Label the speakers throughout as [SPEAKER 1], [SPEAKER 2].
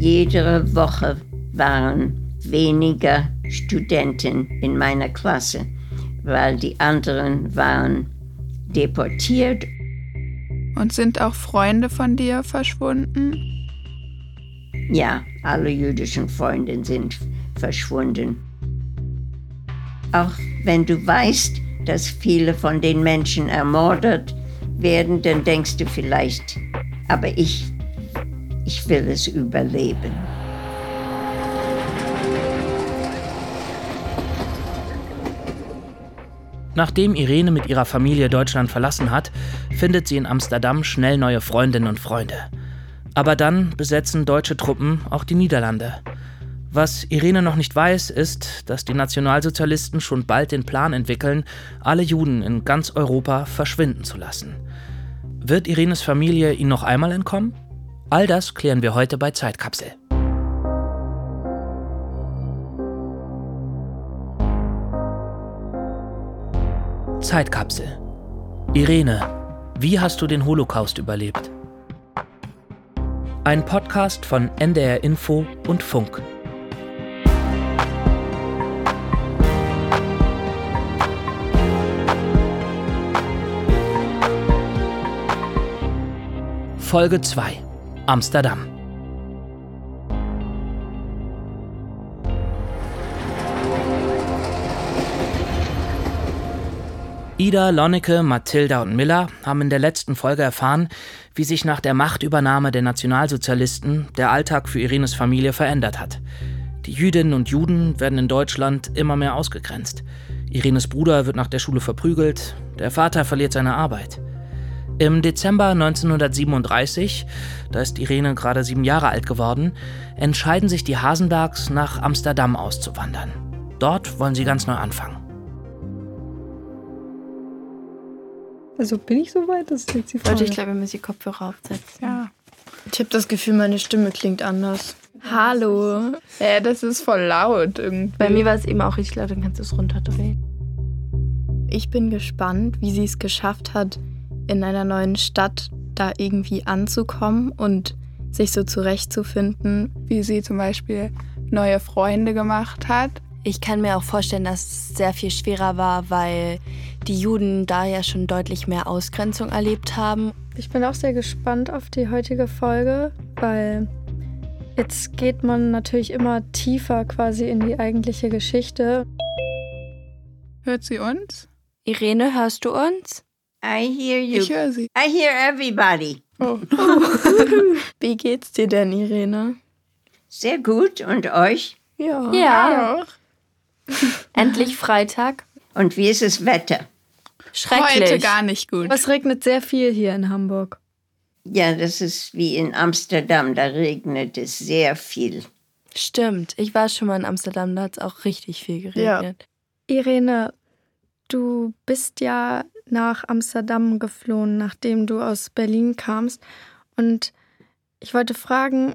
[SPEAKER 1] Jede Woche waren weniger Studenten in meiner Klasse, weil die anderen waren deportiert.
[SPEAKER 2] Und sind auch Freunde von dir verschwunden?
[SPEAKER 1] Ja, alle jüdischen Freunde sind verschwunden. Auch wenn du weißt, dass viele von den Menschen ermordet werden, dann denkst du vielleicht, aber ich, ich will es überleben.
[SPEAKER 3] Nachdem Irene mit ihrer Familie Deutschland verlassen hat, findet sie in Amsterdam schnell neue Freundinnen und Freunde. Aber dann besetzen deutsche Truppen auch die Niederlande. Was Irene noch nicht weiß, ist, dass die Nationalsozialisten schon bald den Plan entwickeln, alle Juden in ganz Europa verschwinden zu lassen. Wird Irenes Familie ihnen noch einmal entkommen? All das klären wir heute bei Zeitkapsel. Zeitkapsel. Irene, wie hast du den Holocaust überlebt? Ein Podcast von NDR Info und Funk. Folge 2 Amsterdam Ida, Lonneke, Mathilda und Miller haben in der letzten Folge erfahren, wie sich nach der Machtübernahme der Nationalsozialisten der Alltag für Irenes Familie verändert hat. Die Jüdinnen und Juden werden in Deutschland immer mehr ausgegrenzt. Irenes Bruder wird nach der Schule verprügelt, der Vater verliert seine Arbeit. Im Dezember 1937, da ist Irene gerade sieben Jahre alt geworden, entscheiden sich die Hasenbergs, nach Amsterdam auszuwandern. Dort wollen sie ganz neu anfangen.
[SPEAKER 4] Also bin ich so weit? Das ist jetzt die Frage.
[SPEAKER 5] Leute, ich glaube, wir müssen die Kopfhörer aufsetzen.
[SPEAKER 2] Ja.
[SPEAKER 5] Ich habe das Gefühl, meine Stimme klingt anders. Hallo.
[SPEAKER 2] Ja, das ist voll laut irgendwie.
[SPEAKER 5] Bei mir war es eben auch richtig laut, dann kannst du es runterdrehen.
[SPEAKER 6] Ich bin gespannt, wie sie es geschafft hat, in einer neuen Stadt da irgendwie anzukommen und sich so zurechtzufinden.
[SPEAKER 2] Wie sie zum Beispiel neue Freunde gemacht hat.
[SPEAKER 7] Ich kann mir auch vorstellen, dass es sehr viel schwerer war, weil die Juden da ja schon deutlich mehr Ausgrenzung erlebt haben.
[SPEAKER 4] Ich bin auch sehr gespannt auf die heutige Folge, weil jetzt geht man natürlich immer tiefer quasi in die eigentliche Geschichte.
[SPEAKER 2] Hört sie uns?
[SPEAKER 7] Irene, hörst du uns?
[SPEAKER 1] I hear you.
[SPEAKER 2] Ich höre sie.
[SPEAKER 1] I hear everybody.
[SPEAKER 2] Oh.
[SPEAKER 5] Wie geht's dir denn, Irene?
[SPEAKER 1] Sehr gut. Und euch?
[SPEAKER 5] Ja.
[SPEAKER 7] Ja.
[SPEAKER 2] Auch.
[SPEAKER 7] Endlich Freitag.
[SPEAKER 1] Und wie ist das Wetter?
[SPEAKER 7] Schrecklich.
[SPEAKER 2] Heute gar nicht gut.
[SPEAKER 4] Es regnet sehr viel hier in Hamburg.
[SPEAKER 1] Ja, das ist wie in Amsterdam. Da regnet es sehr viel.
[SPEAKER 7] Stimmt. Ich war schon mal in Amsterdam, da hat es auch richtig viel geregnet.
[SPEAKER 4] Irene, du bist ja nach Amsterdam geflohen, nachdem du aus Berlin kamst. Und ich wollte fragen,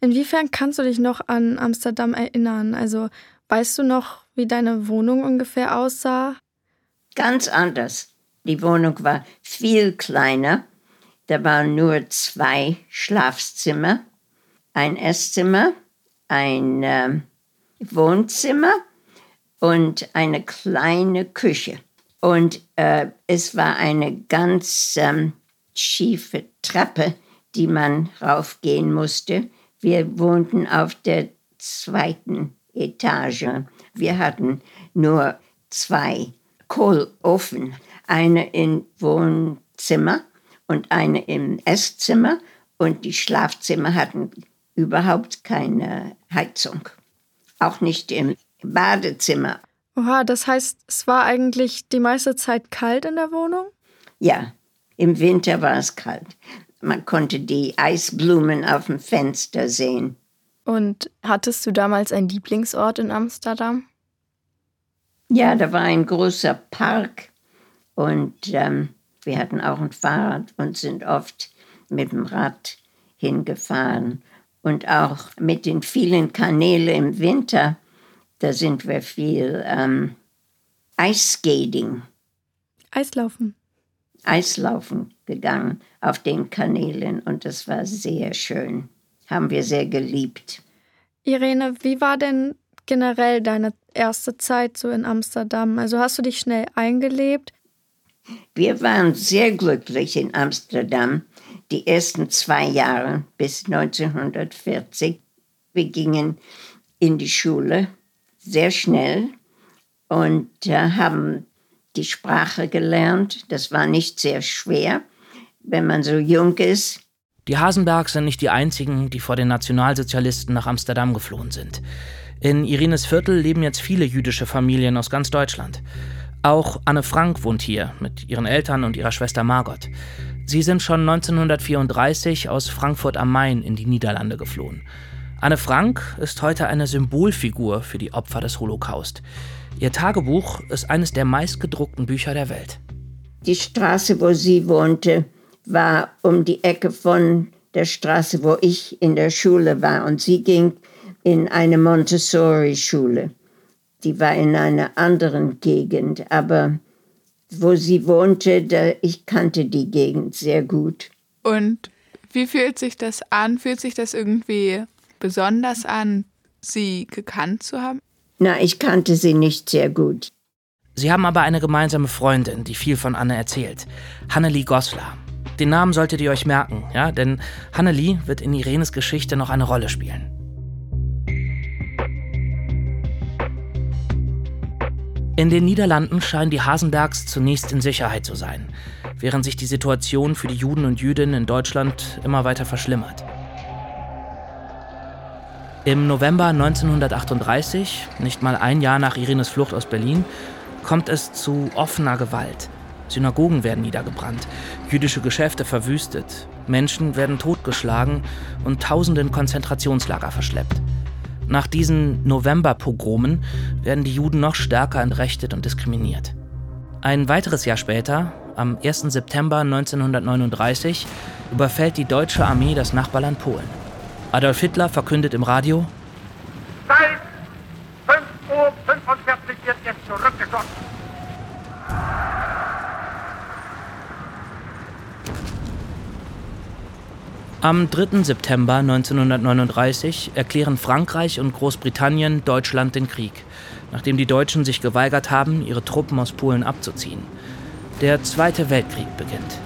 [SPEAKER 4] inwiefern kannst du dich noch an Amsterdam erinnern? Also weißt du noch, wie deine Wohnung ungefähr aussah?
[SPEAKER 1] Ganz anders. Die Wohnung war viel kleiner. Da waren nur zwei Schlafzimmer, ein Esszimmer, ein ähm, Wohnzimmer und eine kleine Küche. Und äh, es war eine ganz ähm, schiefe Treppe, die man raufgehen musste. Wir wohnten auf der zweiten Etage. Wir hatten nur zwei Kohlofen, eine im Wohnzimmer und eine im Esszimmer und die Schlafzimmer hatten überhaupt keine Heizung. Auch nicht im Badezimmer.
[SPEAKER 4] Oha, das heißt, es war eigentlich die meiste Zeit kalt in der Wohnung?
[SPEAKER 1] Ja, im Winter war es kalt. Man konnte die Eisblumen auf dem Fenster sehen.
[SPEAKER 5] Und hattest du damals einen Lieblingsort in Amsterdam?
[SPEAKER 1] Ja, da war ein großer Park und ähm, wir hatten auch ein Fahrrad und sind oft mit dem Rad hingefahren. Und auch mit den vielen Kanälen im Winter, da sind wir viel ähm, Eisskating,
[SPEAKER 4] Eislaufen.
[SPEAKER 1] Eislaufen gegangen auf den Kanälen und das war sehr schön. haben wir sehr geliebt.
[SPEAKER 4] Irene, wie war denn generell deine erste Zeit so in Amsterdam? Also hast du dich schnell eingelebt?
[SPEAKER 1] Wir waren sehr glücklich in Amsterdam die ersten zwei Jahre bis 1940. Wir gingen in die Schule sehr schnell und äh, haben die Sprache gelernt. Das war nicht sehr schwer, wenn man so jung ist.
[SPEAKER 3] Die Hasenbergs sind nicht die einzigen, die vor den Nationalsozialisten nach Amsterdam geflohen sind. In Irines Viertel leben jetzt viele jüdische Familien aus ganz Deutschland. Auch Anne Frank wohnt hier mit ihren Eltern und ihrer Schwester Margot. Sie sind schon 1934 aus Frankfurt am Main in die Niederlande geflohen. Anne Frank ist heute eine Symbolfigur für die Opfer des Holocaust. Ihr Tagebuch ist eines der meistgedruckten Bücher der Welt.
[SPEAKER 1] Die Straße, wo sie wohnte, war um die Ecke von der Straße, wo ich in der Schule war. Und sie ging in eine Montessori-Schule. Die war in einer anderen Gegend, aber wo sie wohnte, da, ich kannte die Gegend sehr gut.
[SPEAKER 2] Und wie fühlt sich das an? Fühlt sich das irgendwie besonders an, sie gekannt zu haben?
[SPEAKER 1] Na, ich kannte sie nicht sehr gut.
[SPEAKER 3] Sie haben aber eine gemeinsame Freundin, die viel von Anne erzählt. Hannelie Goslar. Den Namen solltet ihr euch merken, ja, denn Hannelie wird in Irenes Geschichte noch eine Rolle spielen. In den Niederlanden scheinen die Hasenbergs zunächst in Sicherheit zu sein, während sich die Situation für die Juden und Jüdinnen in Deutschland immer weiter verschlimmert. Im November 1938, nicht mal ein Jahr nach Irenes Flucht aus Berlin, kommt es zu offener Gewalt. Synagogen werden niedergebrannt, jüdische Geschäfte verwüstet, Menschen werden totgeschlagen und tausenden Konzentrationslager verschleppt. Nach diesen Novemberpogromen werden die Juden noch stärker entrechtet und diskriminiert. Ein weiteres Jahr später, am 1. September 1939, überfällt die deutsche Armee das Nachbarland Polen. Adolf Hitler verkündet im Radio:
[SPEAKER 8] Seit 5.45 Uhr wird jetzt zurückgeschossen.
[SPEAKER 3] Am 3. September 1939 erklären Frankreich und Großbritannien Deutschland den Krieg, nachdem die Deutschen sich geweigert haben, ihre Truppen aus Polen abzuziehen. Der Zweite Weltkrieg beginnt.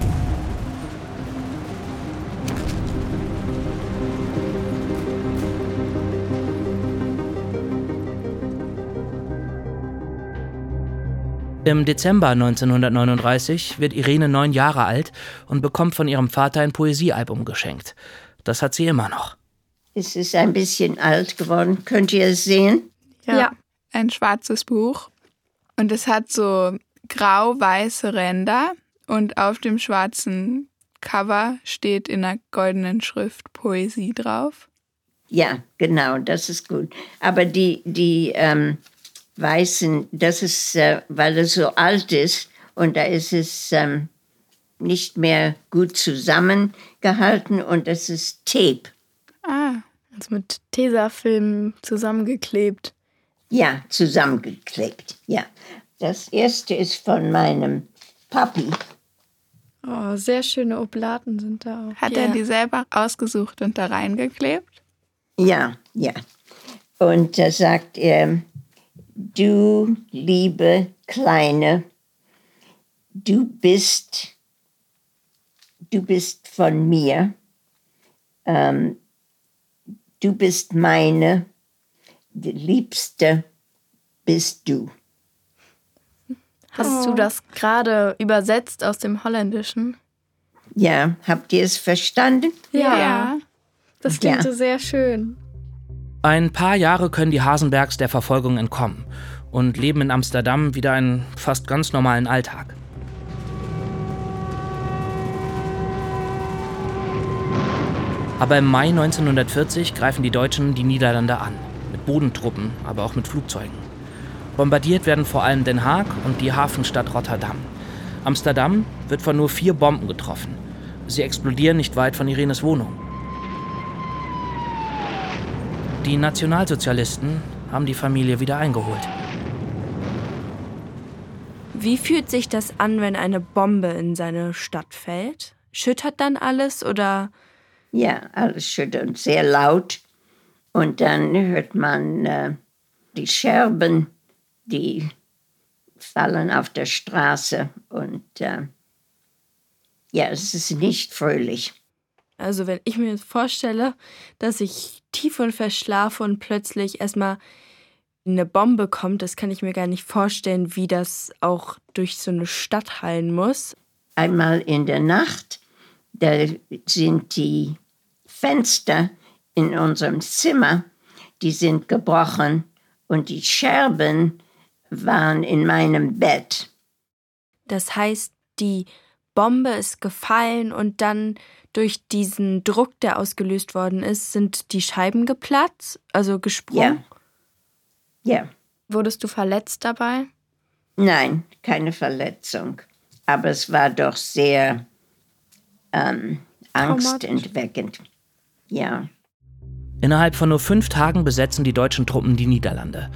[SPEAKER 3] Im Dezember 1939 wird Irene neun Jahre alt und bekommt von ihrem Vater ein Poesiealbum geschenkt. Das hat sie immer noch.
[SPEAKER 1] Es ist ein bisschen alt geworden. Könnt ihr es sehen?
[SPEAKER 2] Ja. ja. Ein schwarzes Buch. Und es hat so grau-weiße Ränder und auf dem schwarzen Cover steht in einer goldenen Schrift Poesie drauf.
[SPEAKER 1] Ja, genau, das ist gut. Aber die, die ähm, weißen, das ist, äh, weil es so alt ist und da ist es ähm, nicht mehr gut zusammengehalten und das ist Tape.
[SPEAKER 6] Ah, also mit Tesafilm zusammengeklebt.
[SPEAKER 1] Ja, zusammengeklebt, ja. Das erste ist von meinem Papi.
[SPEAKER 4] Oh, sehr schöne Oblaten sind da auch.
[SPEAKER 2] Hat ja. er die selber ausgesucht und da reingeklebt?
[SPEAKER 1] Ja, ja. Und da sagt er, du liebe Kleine, du bist, du bist von mir, ähm, du bist meine, die Liebste bist du.
[SPEAKER 6] Hast oh. du das gerade übersetzt aus dem Holländischen?
[SPEAKER 1] Ja, habt ihr es verstanden?
[SPEAKER 4] Ja. ja. Das klingt ja. sehr schön.
[SPEAKER 3] Ein paar Jahre können die Hasenbergs der Verfolgung entkommen und leben in Amsterdam wieder einen fast ganz normalen Alltag. Aber im Mai 1940 greifen die Deutschen die Niederlande an, mit Bodentruppen, aber auch mit Flugzeugen. Bombardiert werden vor allem Den Haag und die Hafenstadt Rotterdam. Amsterdam wird von nur vier Bomben getroffen. Sie explodieren nicht weit von Irenes Wohnung. Die Nationalsozialisten haben die Familie wieder eingeholt.
[SPEAKER 7] Wie fühlt sich das an, wenn eine Bombe in seine Stadt fällt? Schüttert dann alles oder?
[SPEAKER 1] Ja, alles schüttert und sehr laut. Und dann hört man äh, die Scherben, die fallen auf der Straße. Und äh, ja, es ist nicht fröhlich.
[SPEAKER 7] Also wenn ich mir vorstelle, dass ich tief und verschlafe und plötzlich erstmal eine Bombe kommt, das kann ich mir gar nicht vorstellen, wie das auch durch so eine Stadt hallen muss.
[SPEAKER 1] Einmal in der Nacht, da sind die Fenster in unserem Zimmer, die sind gebrochen und die Scherben waren in meinem Bett.
[SPEAKER 7] Das heißt, die Bombe ist gefallen und dann durch diesen Druck, der ausgelöst worden ist, sind die Scheiben geplatzt, also gesprungen?
[SPEAKER 1] Ja. ja.
[SPEAKER 6] Wurdest du verletzt dabei?
[SPEAKER 1] Nein, keine Verletzung. Aber es war doch sehr ähm, angstentweckend. Ja.
[SPEAKER 3] Innerhalb von nur fünf Tagen besetzen die deutschen Truppen die Niederlande.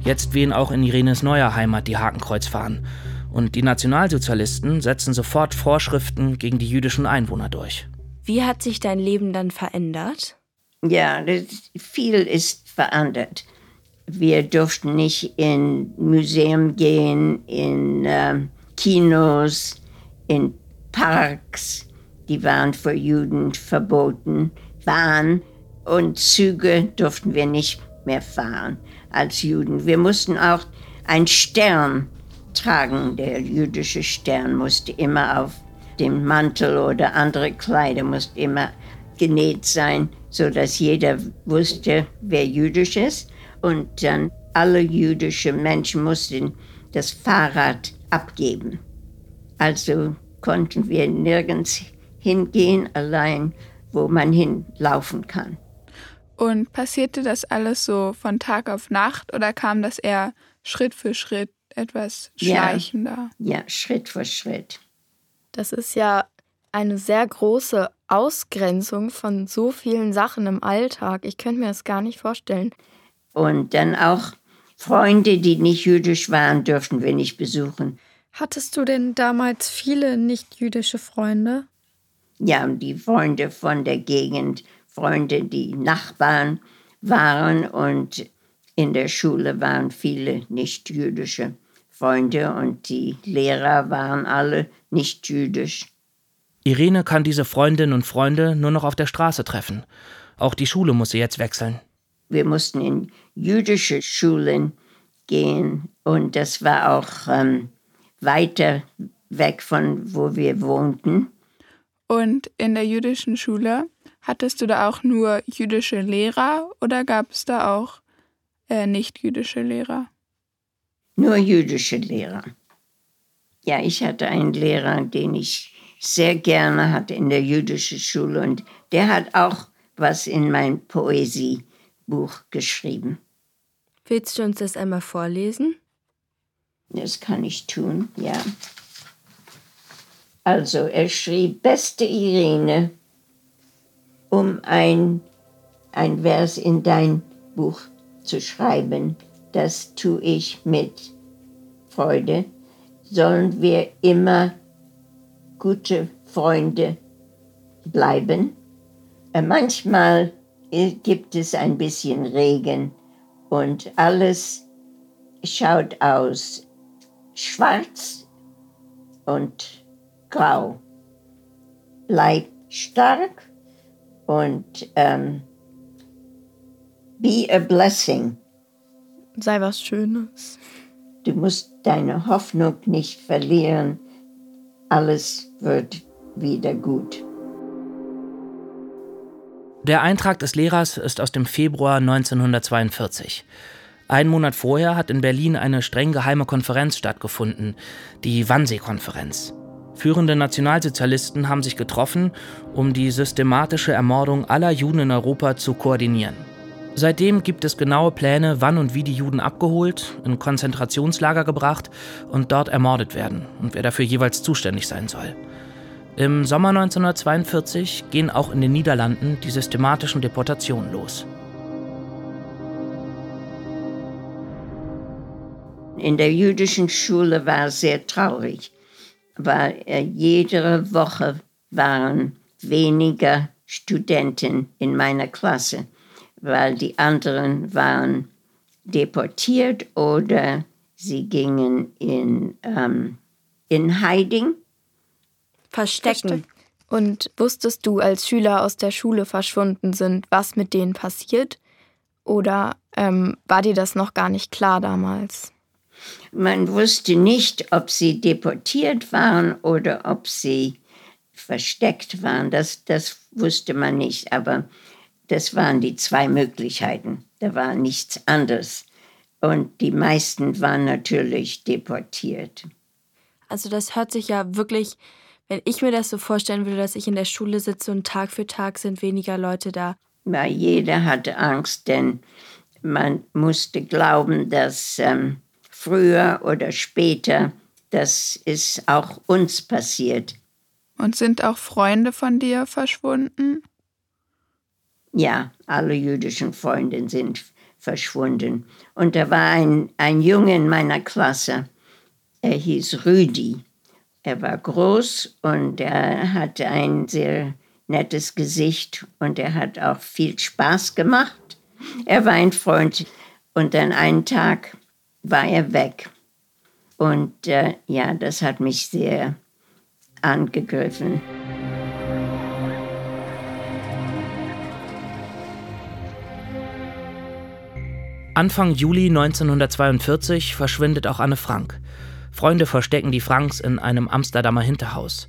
[SPEAKER 3] Jetzt wehen auch in Irenes neuer Heimat die Hakenkreuzfahnen. Und die Nationalsozialisten setzen sofort Vorschriften gegen die jüdischen Einwohner durch.
[SPEAKER 7] Wie hat sich dein Leben dann verändert?
[SPEAKER 1] Ja, viel ist verändert. Wir durften nicht in Museum gehen, in äh, Kinos, in Parks. Die waren für Juden verboten. Bahn und Züge durften wir nicht mehr fahren als Juden. Wir mussten auch einen Stern tragen. Der jüdische Stern musste immer auf dem Mantel oder andere Kleider musste immer genäht sein, so dass jeder wusste, wer jüdisch ist. Und dann alle jüdischen Menschen mussten das Fahrrad abgeben. Also konnten wir nirgends hingehen, allein wo man hinlaufen kann.
[SPEAKER 2] Und passierte das alles so von Tag auf Nacht oder kam das eher Schritt für Schritt etwas schleichender?
[SPEAKER 1] Ja, ja Schritt für Schritt.
[SPEAKER 6] Das ist ja eine sehr große Ausgrenzung von so vielen Sachen im Alltag. Ich könnte mir das gar nicht vorstellen.
[SPEAKER 1] Und dann auch Freunde, die nicht jüdisch waren, dürften wir nicht besuchen.
[SPEAKER 4] Hattest du denn damals viele nicht-jüdische Freunde?
[SPEAKER 1] Ja, die Freunde von der Gegend, Freunde, die Nachbarn waren und in der Schule waren viele nicht-jüdische Freunde und die Lehrer waren alle nicht jüdisch.
[SPEAKER 3] Irene kann diese Freundinnen und Freunde nur noch auf der Straße treffen. Auch die Schule muss sie jetzt wechseln.
[SPEAKER 1] Wir mussten in jüdische Schulen gehen und das war auch ähm, weiter weg von wo wir wohnten.
[SPEAKER 2] Und in der jüdischen Schule hattest du da auch nur jüdische Lehrer oder gab es da auch äh, nicht jüdische Lehrer?
[SPEAKER 1] Nur jüdische Lehrer. Ja, ich hatte einen Lehrer, den ich sehr gerne hatte in der jüdischen Schule und der hat auch was in mein Poesiebuch geschrieben.
[SPEAKER 7] Willst du uns das einmal vorlesen?
[SPEAKER 1] Das kann ich tun, ja. Also, er schrieb, beste Irene, um ein, ein Vers in dein Buch zu schreiben das tue ich mit Freude, sollen wir immer gute Freunde bleiben. Äh, manchmal gibt es ein bisschen Regen und alles schaut aus schwarz und grau. Bleib stark und ähm, be a blessing
[SPEAKER 6] sei was Schönes.
[SPEAKER 1] Du musst deine Hoffnung nicht verlieren. Alles wird wieder gut.
[SPEAKER 3] Der Eintrag des Lehrers ist aus dem Februar 1942. Ein Monat vorher hat in Berlin eine streng geheime Konferenz stattgefunden, die Wannsee-Konferenz. Führende Nationalsozialisten haben sich getroffen, um die systematische Ermordung aller Juden in Europa zu koordinieren. Seitdem gibt es genaue Pläne, wann und wie die Juden abgeholt, in Konzentrationslager gebracht und dort ermordet werden und wer dafür jeweils zuständig sein soll. Im Sommer 1942 gehen auch in den Niederlanden die systematischen Deportationen los.
[SPEAKER 1] In der jüdischen Schule war es sehr traurig, weil jede Woche waren weniger Studenten in meiner Klasse, weil die anderen waren deportiert oder sie gingen in, ähm, in Hiding.
[SPEAKER 6] Verstecken. Und wusstest du, als Schüler aus der Schule verschwunden sind, was mit denen passiert? Oder ähm, war dir das noch gar nicht klar damals?
[SPEAKER 1] Man wusste nicht, ob sie deportiert waren oder ob sie versteckt waren. Das, das wusste man nicht, aber das waren die zwei Möglichkeiten. Da war nichts anderes. Und die meisten waren natürlich deportiert.
[SPEAKER 7] Also das hört sich ja wirklich, wenn ich mir das so vorstellen würde, dass ich in der Schule sitze und Tag für Tag sind weniger Leute da.
[SPEAKER 1] Ja, jeder hatte Angst, denn man musste glauben, dass ähm, früher oder später, das ist auch uns passiert.
[SPEAKER 2] Und sind auch Freunde von dir verschwunden?
[SPEAKER 1] Ja, alle jüdischen Freunde sind verschwunden. Und da war ein, ein Junge in meiner Klasse, er hieß Rüdi. Er war groß und er hatte ein sehr nettes Gesicht und er hat auch viel Spaß gemacht. Er war ein Freund. Und dann einen Tag war er weg. Und äh, ja, das hat mich sehr angegriffen.
[SPEAKER 3] Anfang Juli 1942 verschwindet auch Anne Frank. Freunde verstecken die Franks in einem Amsterdamer Hinterhaus.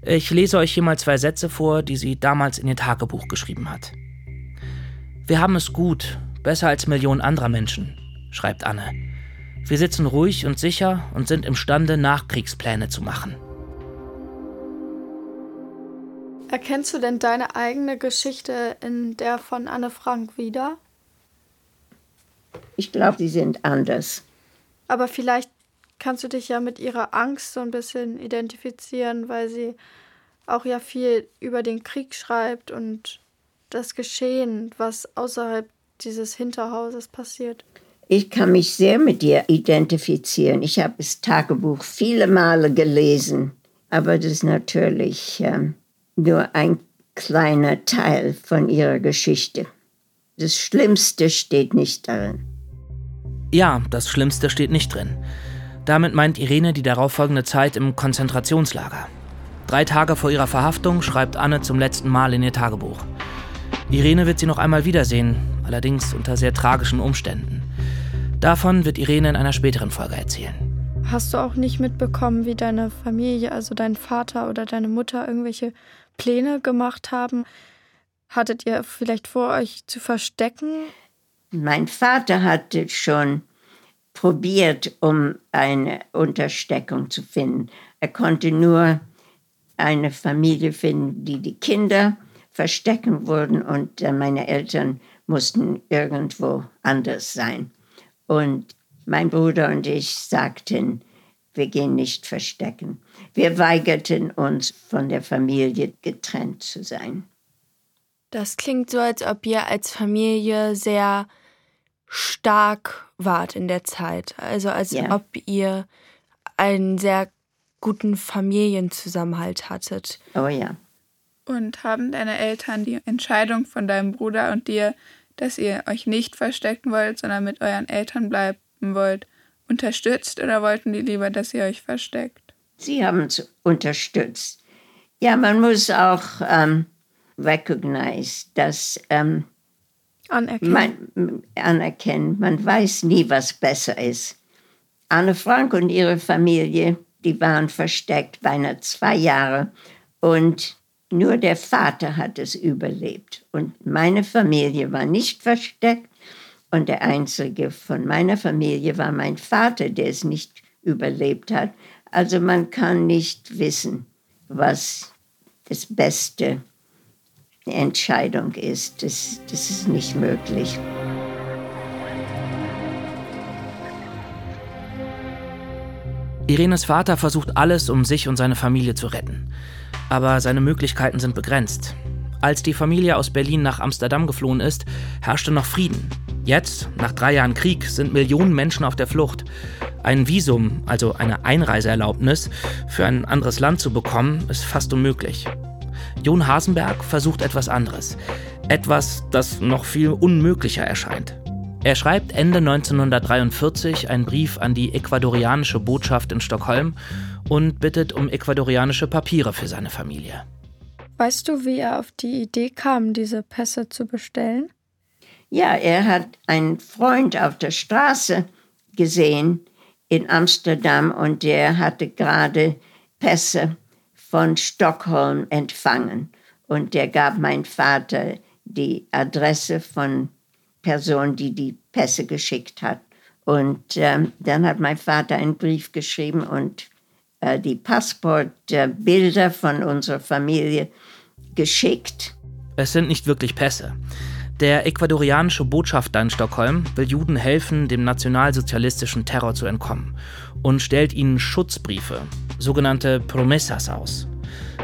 [SPEAKER 3] Ich lese euch hier mal zwei Sätze vor, die sie damals in ihr Tagebuch geschrieben hat. Wir haben es gut, besser als Millionen anderer Menschen, schreibt Anne. Wir sitzen ruhig und sicher und sind imstande, Nachkriegspläne zu machen.
[SPEAKER 4] Erkennst du denn deine eigene Geschichte in der von Anne Frank wieder?
[SPEAKER 1] Ich glaube, sie sind anders.
[SPEAKER 4] Aber vielleicht kannst du dich ja mit ihrer Angst so ein bisschen identifizieren, weil sie auch ja viel über den Krieg schreibt und das Geschehen, was außerhalb dieses Hinterhauses passiert.
[SPEAKER 1] Ich kann mich sehr mit dir identifizieren. Ich habe das Tagebuch viele Male gelesen, aber das ist natürlich ähm, nur ein kleiner Teil von ihrer Geschichte. Das Schlimmste steht nicht darin.
[SPEAKER 3] Ja, das Schlimmste steht nicht drin. Damit meint Irene die darauffolgende Zeit im Konzentrationslager. Drei Tage vor ihrer Verhaftung schreibt Anne zum letzten Mal in ihr Tagebuch. Irene wird sie noch einmal wiedersehen, allerdings unter sehr tragischen Umständen. Davon wird Irene in einer späteren Folge erzählen.
[SPEAKER 4] Hast du auch nicht mitbekommen, wie deine Familie, also dein Vater oder deine Mutter, irgendwelche Pläne gemacht haben? Hattet ihr vielleicht vor, euch zu verstecken?
[SPEAKER 1] Mein Vater hatte schon probiert, um eine Untersteckung zu finden. Er konnte nur eine Familie finden, die die Kinder verstecken würden und meine Eltern mussten irgendwo anders sein. Und mein Bruder und ich sagten, wir gehen nicht verstecken. Wir weigerten uns, von der Familie getrennt zu sein.
[SPEAKER 7] Das klingt so, als ob ihr als Familie sehr stark wart in der Zeit. Also als ja. ob ihr einen sehr guten Familienzusammenhalt hattet.
[SPEAKER 1] Oh ja.
[SPEAKER 2] Und haben deine Eltern die Entscheidung von deinem Bruder und dir dass ihr euch nicht verstecken wollt, sondern mit euren Eltern bleiben wollt, unterstützt oder wollten die lieber, dass ihr euch versteckt?
[SPEAKER 1] Sie haben es unterstützt. Ja, man muss auch ähm, recognize, dass ähm,
[SPEAKER 4] anerkennen.
[SPEAKER 1] Man, anerkennen. Man weiß nie, was besser ist. Anne Frank und ihre Familie, die waren versteckt beinahe zwei Jahre und nur der Vater hat es überlebt. Und meine Familie war nicht versteckt. Und der einzige von meiner Familie war mein Vater, der es nicht überlebt hat. Also man kann nicht wissen, was das beste Entscheidung ist. Das, das ist nicht möglich.
[SPEAKER 3] Irenes Vater versucht alles, um sich und seine Familie zu retten aber seine Möglichkeiten sind begrenzt. Als die Familie aus Berlin nach Amsterdam geflohen ist, herrschte noch Frieden. Jetzt, nach drei Jahren Krieg, sind Millionen Menschen auf der Flucht. Ein Visum, also eine Einreiseerlaubnis, für ein anderes Land zu bekommen, ist fast unmöglich. Jon Hasenberg versucht etwas anderes. Etwas, das noch viel unmöglicher erscheint. Er schreibt Ende 1943 einen Brief an die ecuadorianische Botschaft in Stockholm und bittet um ecuadorianische Papiere für seine Familie.
[SPEAKER 4] Weißt du, wie er auf die Idee kam, diese Pässe zu bestellen?
[SPEAKER 1] Ja, er hat einen Freund auf der Straße gesehen in Amsterdam und der hatte gerade Pässe von Stockholm empfangen. Und der gab mein Vater die Adresse von Person, die die Pässe geschickt hat. Und ähm, dann hat mein Vater einen Brief geschrieben und äh, die Passportbilder äh, von unserer Familie geschickt.
[SPEAKER 3] Es sind nicht wirklich Pässe. Der ecuadorianische Botschafter in Stockholm will Juden helfen, dem nationalsozialistischen Terror zu entkommen und stellt ihnen Schutzbriefe, sogenannte Promessas, aus.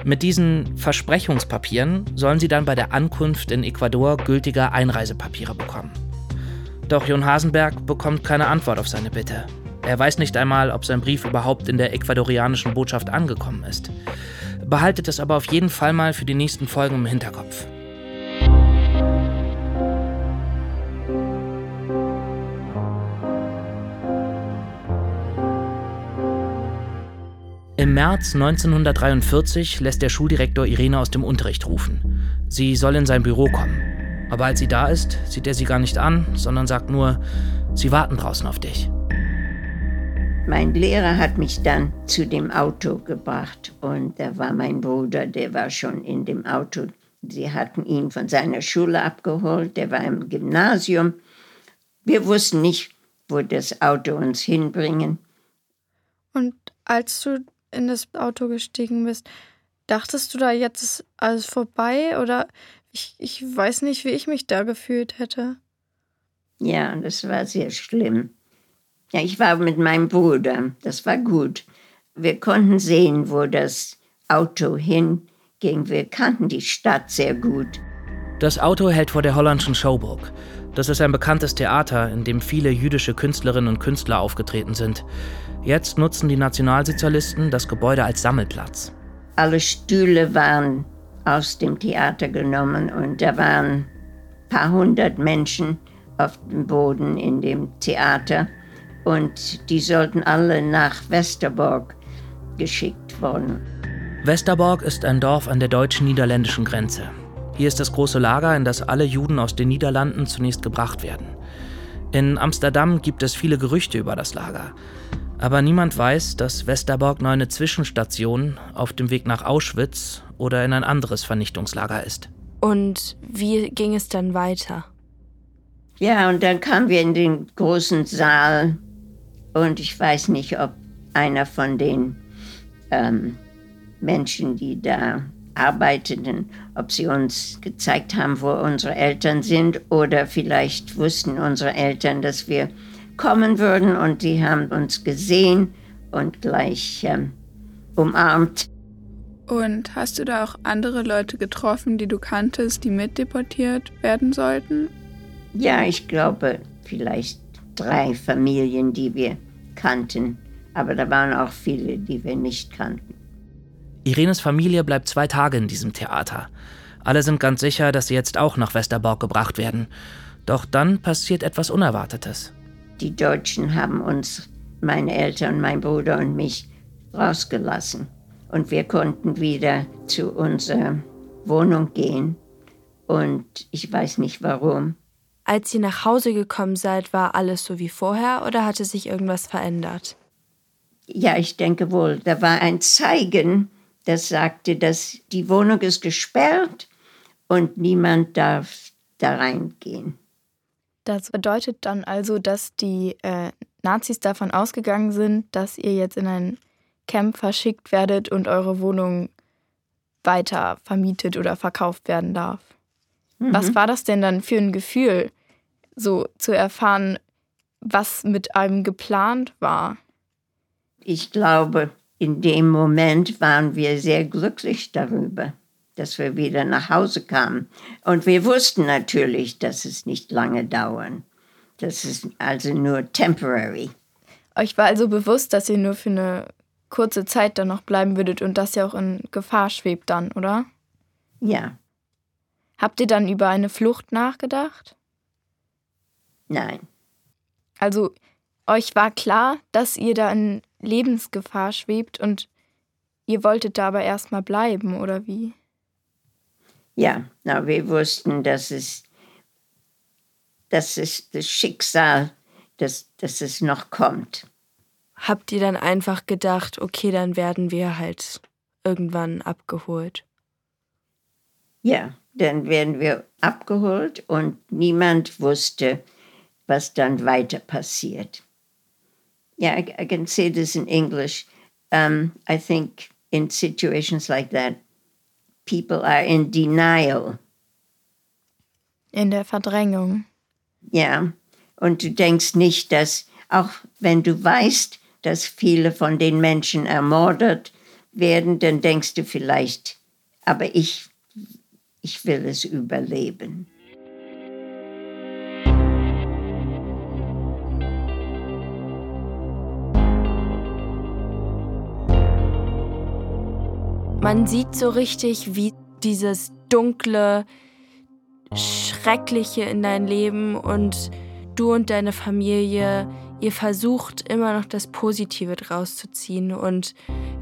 [SPEAKER 3] Mit diesen Versprechungspapieren sollen sie dann bei der Ankunft in Ecuador gültige Einreisepapiere bekommen. Doch Jon Hasenberg bekommt keine Antwort auf seine Bitte. Er weiß nicht einmal, ob sein Brief überhaupt in der ecuadorianischen Botschaft angekommen ist. Behaltet es aber auf jeden Fall mal für die nächsten Folgen im Hinterkopf. Im März 1943 lässt der Schuldirektor Irene aus dem Unterricht rufen. Sie soll in sein Büro kommen. Aber als sie da ist, sieht er sie gar nicht an, sondern sagt nur, sie warten draußen auf dich.
[SPEAKER 1] Mein Lehrer hat mich dann zu dem Auto gebracht und da war mein Bruder, der war schon in dem Auto. Sie hatten ihn von seiner Schule abgeholt, der war im Gymnasium. Wir wussten nicht, wo das Auto uns hinbringen.
[SPEAKER 4] Und als du in das Auto gestiegen bist, dachtest du da jetzt ist alles vorbei oder ich, ich weiß nicht, wie ich mich da gefühlt hätte.
[SPEAKER 1] Ja, das war sehr schlimm. Ja, ich war mit meinem Bruder, das war gut. Wir konnten sehen, wo das Auto hinging. Wir kannten die Stadt sehr gut.
[SPEAKER 3] Das Auto hält vor der holländischen Showburg. Das ist ein bekanntes Theater, in dem viele jüdische Künstlerinnen und Künstler aufgetreten sind. Jetzt nutzen die Nationalsozialisten das Gebäude als Sammelplatz.
[SPEAKER 1] Alle Stühle waren aus dem Theater genommen und da waren ein paar hundert Menschen auf dem Boden in dem Theater und die sollten alle nach Westerbork geschickt worden.
[SPEAKER 3] Westerbork ist ein Dorf an der deutsch-niederländischen Grenze. Hier ist das große Lager, in das alle Juden aus den Niederlanden zunächst gebracht werden. In Amsterdam gibt es viele Gerüchte über das Lager. Aber niemand weiß, dass Westerbork nur eine Zwischenstation auf dem Weg nach Auschwitz oder in ein anderes Vernichtungslager ist.
[SPEAKER 7] Und wie ging es dann weiter?
[SPEAKER 1] Ja, und dann kamen wir in den großen Saal und ich weiß nicht, ob einer von den ähm, Menschen, die da arbeiteten, ob sie uns gezeigt haben, wo unsere Eltern sind oder vielleicht wussten unsere Eltern, dass wir kommen würden und die haben uns gesehen und gleich ähm, umarmt.
[SPEAKER 2] Und hast du da auch andere Leute getroffen, die du kanntest, die mitdeportiert werden sollten?
[SPEAKER 1] Ja, ich glaube vielleicht drei Familien, die wir kannten. Aber da waren auch viele, die wir nicht kannten.
[SPEAKER 3] Irenes Familie bleibt zwei Tage in diesem Theater. Alle sind ganz sicher, dass sie jetzt auch nach Westerbork gebracht werden. Doch dann passiert etwas Unerwartetes.
[SPEAKER 1] Die Deutschen haben uns, meine Eltern, mein Bruder und mich, rausgelassen. Und wir konnten wieder zu unserer Wohnung gehen. Und ich weiß nicht warum.
[SPEAKER 7] Als ihr nach Hause gekommen seid, war alles so wie vorher oder hatte sich irgendwas verändert?
[SPEAKER 1] Ja, ich denke wohl. Da war ein Zeigen, das sagte, dass die Wohnung ist gesperrt und niemand darf da reingehen.
[SPEAKER 6] Das bedeutet dann also, dass die äh, Nazis davon ausgegangen sind, dass ihr jetzt in ein Camp verschickt werdet und eure Wohnung weiter vermietet oder verkauft werden darf. Mhm. Was war das denn dann für ein Gefühl, so zu erfahren, was mit einem geplant war?
[SPEAKER 1] Ich glaube, in dem Moment waren wir sehr glücklich darüber dass wir wieder nach Hause kamen. Und wir wussten natürlich, dass es nicht lange dauern. Das ist also nur temporary.
[SPEAKER 6] Euch war also bewusst, dass ihr nur für eine kurze Zeit dann noch bleiben würdet und dass ihr auch in Gefahr schwebt dann, oder?
[SPEAKER 1] Ja.
[SPEAKER 6] Habt ihr dann über eine Flucht nachgedacht?
[SPEAKER 1] Nein.
[SPEAKER 6] Also euch war klar, dass ihr da in Lebensgefahr schwebt und ihr wolltet da aber erstmal bleiben, oder wie?
[SPEAKER 1] Ja, na, wir wussten, dass es, das ist das Schicksal, dass, dass es noch kommt.
[SPEAKER 7] Habt ihr dann einfach gedacht, okay, dann werden wir halt irgendwann abgeholt?
[SPEAKER 1] Ja, dann werden wir abgeholt und niemand wusste, was dann weiter passiert. Yeah, I, I can say this in English. Um, I think in situations like that, people are in denial.
[SPEAKER 6] In der Verdrängung.
[SPEAKER 1] Ja, und du denkst nicht, dass auch wenn du weißt, dass viele von den Menschen ermordet werden, dann denkst du vielleicht, aber ich, ich will es überleben.
[SPEAKER 7] Man sieht so richtig, wie dieses dunkle, schreckliche in dein Leben und du und deine Familie, ihr versucht immer noch das Positive draus zu ziehen und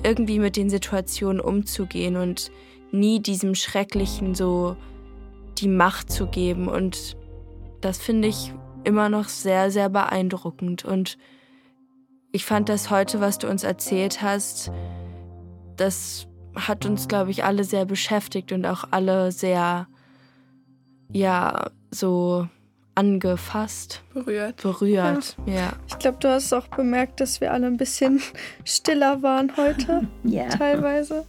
[SPEAKER 7] irgendwie mit den Situationen umzugehen und nie diesem Schrecklichen so die Macht zu geben. Und das finde ich immer noch sehr, sehr beeindruckend. Und ich fand das heute, was du uns erzählt hast, das hat uns, glaube ich, alle sehr beschäftigt und auch alle sehr, ja, so angefasst.
[SPEAKER 2] Berührt.
[SPEAKER 7] Berührt, ja. ja.
[SPEAKER 4] Ich glaube, du hast auch bemerkt, dass wir alle ein bisschen stiller waren heute.
[SPEAKER 1] ja.
[SPEAKER 4] Teilweise.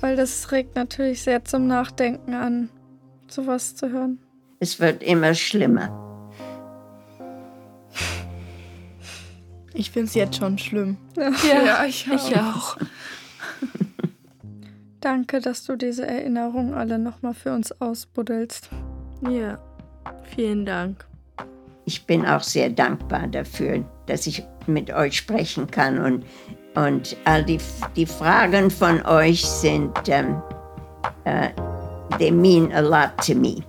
[SPEAKER 4] Weil das regt natürlich sehr zum Nachdenken an, sowas zu hören.
[SPEAKER 1] Es wird immer schlimmer.
[SPEAKER 6] Ich finde es jetzt schon schlimm.
[SPEAKER 2] Ja, ja ich, auch.
[SPEAKER 7] ich auch.
[SPEAKER 4] Danke, dass du diese Erinnerungen alle nochmal für uns ausbuddelst.
[SPEAKER 7] Ja, vielen Dank.
[SPEAKER 1] Ich bin auch sehr dankbar dafür, dass ich mit euch sprechen kann und, und all die, die Fragen von euch sind, um, uh, they mean a lot to me.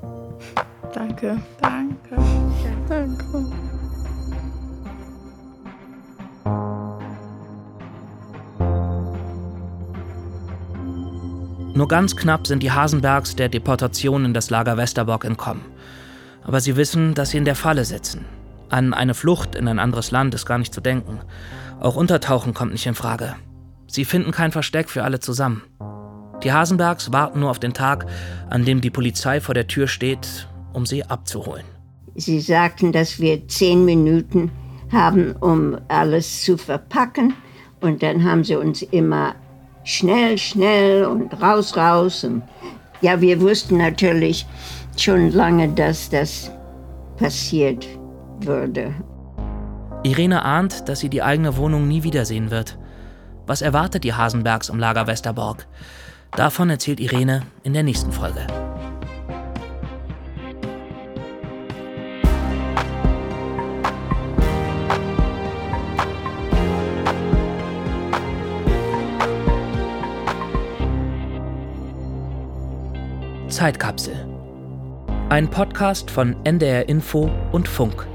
[SPEAKER 6] Danke.
[SPEAKER 2] Danke.
[SPEAKER 4] Danke.
[SPEAKER 3] Nur ganz knapp sind die Hasenbergs der Deportation in das Lager Westerbork entkommen. Aber sie wissen, dass sie in der Falle sitzen. An eine Flucht in ein anderes Land ist gar nicht zu denken. Auch Untertauchen kommt nicht in Frage. Sie finden kein Versteck für alle zusammen. Die Hasenbergs warten nur auf den Tag, an dem die Polizei vor der Tür steht, um sie abzuholen.
[SPEAKER 1] Sie sagten, dass wir zehn Minuten haben, um alles zu verpacken. Und dann haben sie uns immer schnell, schnell und raus, raus. Und ja, wir wussten natürlich schon lange, dass das passiert würde.
[SPEAKER 3] Irene ahnt, dass sie die eigene Wohnung nie wiedersehen wird. Was erwartet die Hasenbergs im Lager Westerborg? Davon erzählt Irene in der nächsten Folge. Zeitkapsel. Ein Podcast von NDR Info und Funk.